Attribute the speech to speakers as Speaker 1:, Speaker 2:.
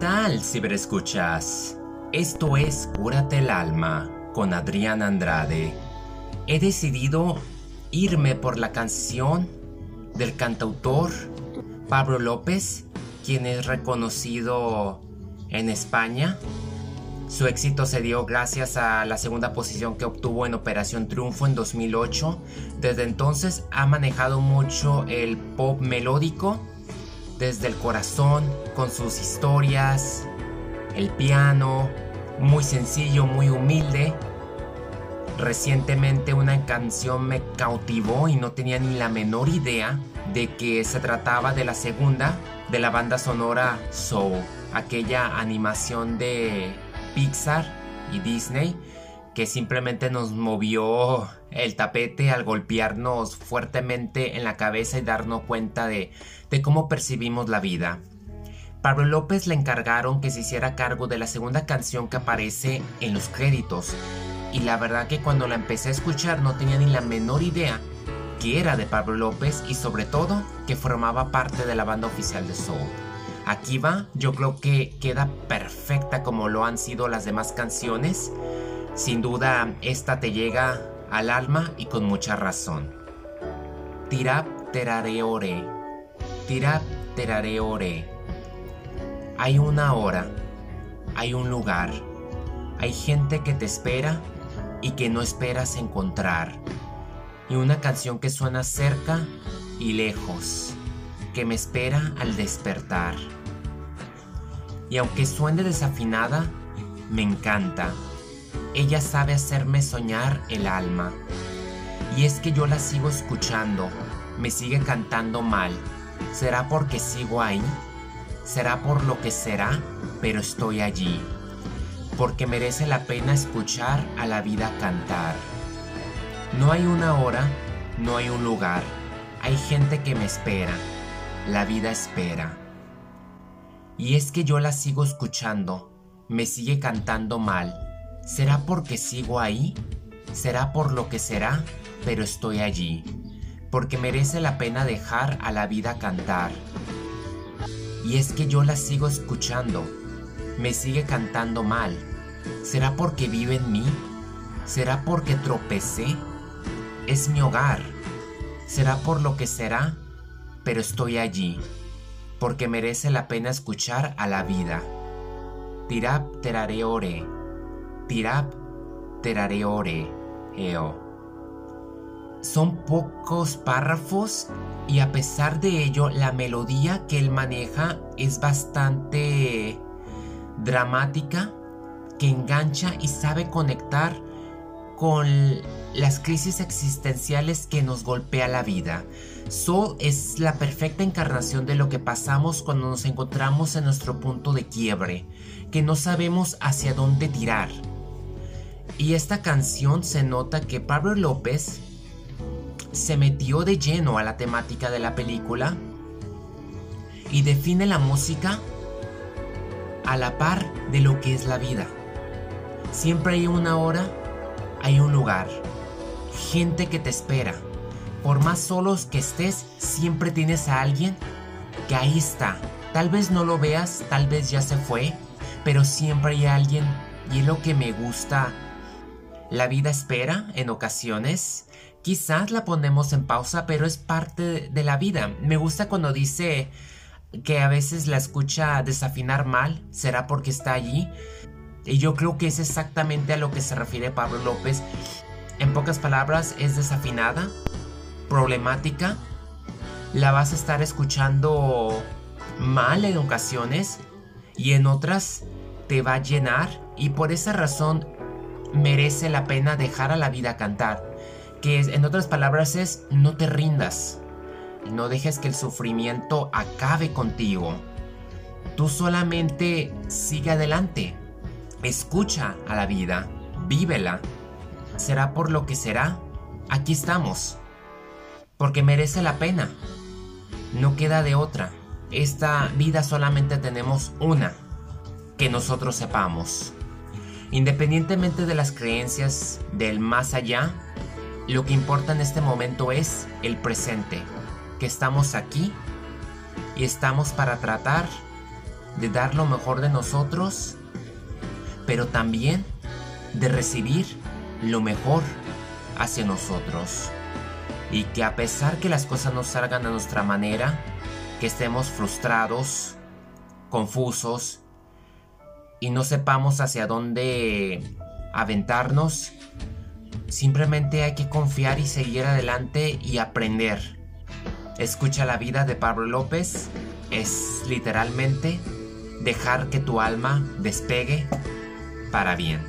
Speaker 1: tal, ciberescuchas? Esto es Cúrate el alma con Adrián Andrade. He decidido irme por la canción del cantautor Pablo López, quien es reconocido en España. Su éxito se dio gracias a la segunda posición que obtuvo en Operación Triunfo en 2008. Desde entonces ha manejado mucho el pop melódico desde el corazón, con sus historias, el piano, muy sencillo, muy humilde. Recientemente una canción me cautivó y no tenía ni la menor idea de que se trataba de la segunda de la banda sonora Soul, aquella animación de Pixar y Disney que simplemente nos movió el tapete al golpearnos fuertemente en la cabeza y darnos cuenta de, de cómo percibimos la vida. Pablo López le encargaron que se hiciera cargo de la segunda canción que aparece en los créditos. Y la verdad que cuando la empecé a escuchar no tenía ni la menor idea que era de Pablo López y sobre todo que formaba parte de la banda oficial de Soul. Aquí va, yo creo que queda perfecta como lo han sido las demás canciones. Sin duda, esta te llega al alma y con mucha razón. Tirap terareore, tirap terareore. Hay una hora, hay un lugar, hay gente que te espera y que no esperas encontrar. Y una canción que suena cerca y lejos, que me espera al despertar. Y aunque suene desafinada, me encanta. Ella sabe hacerme soñar el alma. Y es que yo la sigo escuchando, me sigue cantando mal. ¿Será porque sigo ahí? será por lo que será, pero estoy allí, porque merece la pena escuchar a la vida cantar. No hay una hora, no hay un lugar, hay gente que me espera, la vida espera. Y es que yo la sigo escuchando, me sigue cantando mal. ¿Será porque sigo ahí? ¿Será por lo que será? Pero estoy allí, porque merece la pena dejar a la vida cantar y es que yo la sigo escuchando. Me sigue cantando mal. ¿Será porque vive en mí? ¿Será porque tropecé? Es mi hogar. ¿Será por lo que será? Pero estoy allí, porque merece la pena escuchar a la vida. Tirap terareore, tirap terareore, eo. Son pocos párrafos y a pesar de ello la melodía que él maneja es bastante dramática, que engancha y sabe conectar con las crisis existenciales que nos golpea la vida. Soul es la perfecta encarnación de lo que pasamos cuando nos encontramos en nuestro punto de quiebre, que no sabemos hacia dónde tirar. Y esta canción se nota que Pablo López se metió de lleno a la temática de la película y define la música a la par de lo que es la vida. Siempre hay una hora, hay un lugar, gente que te espera. Por más solos que estés, siempre tienes a alguien que ahí está. Tal vez no lo veas, tal vez ya se fue, pero siempre hay alguien y es lo que me gusta. La vida espera en ocasiones Quizás la ponemos en pausa, pero es parte de la vida. Me gusta cuando dice que a veces la escucha desafinar mal, será porque está allí. Y yo creo que es exactamente a lo que se refiere Pablo López. En pocas palabras, es desafinada, problemática. La vas a estar escuchando mal en ocasiones y en otras te va a llenar y por esa razón merece la pena dejar a la vida cantar que en otras palabras es no te rindas, no dejes que el sufrimiento acabe contigo. Tú solamente sigue adelante, escucha a la vida, vívela. Será por lo que será, aquí estamos, porque merece la pena. No queda de otra. Esta vida solamente tenemos una, que nosotros sepamos. Independientemente de las creencias del más allá, lo que importa en este momento es el presente, que estamos aquí y estamos para tratar de dar lo mejor de nosotros, pero también de recibir lo mejor hacia nosotros. Y que a pesar que las cosas no salgan a nuestra manera, que estemos frustrados, confusos y no sepamos hacia dónde aventarnos, simplemente hay que confiar y seguir adelante y aprender. Escucha la vida de Pablo López es literalmente dejar que tu alma despegue para bien.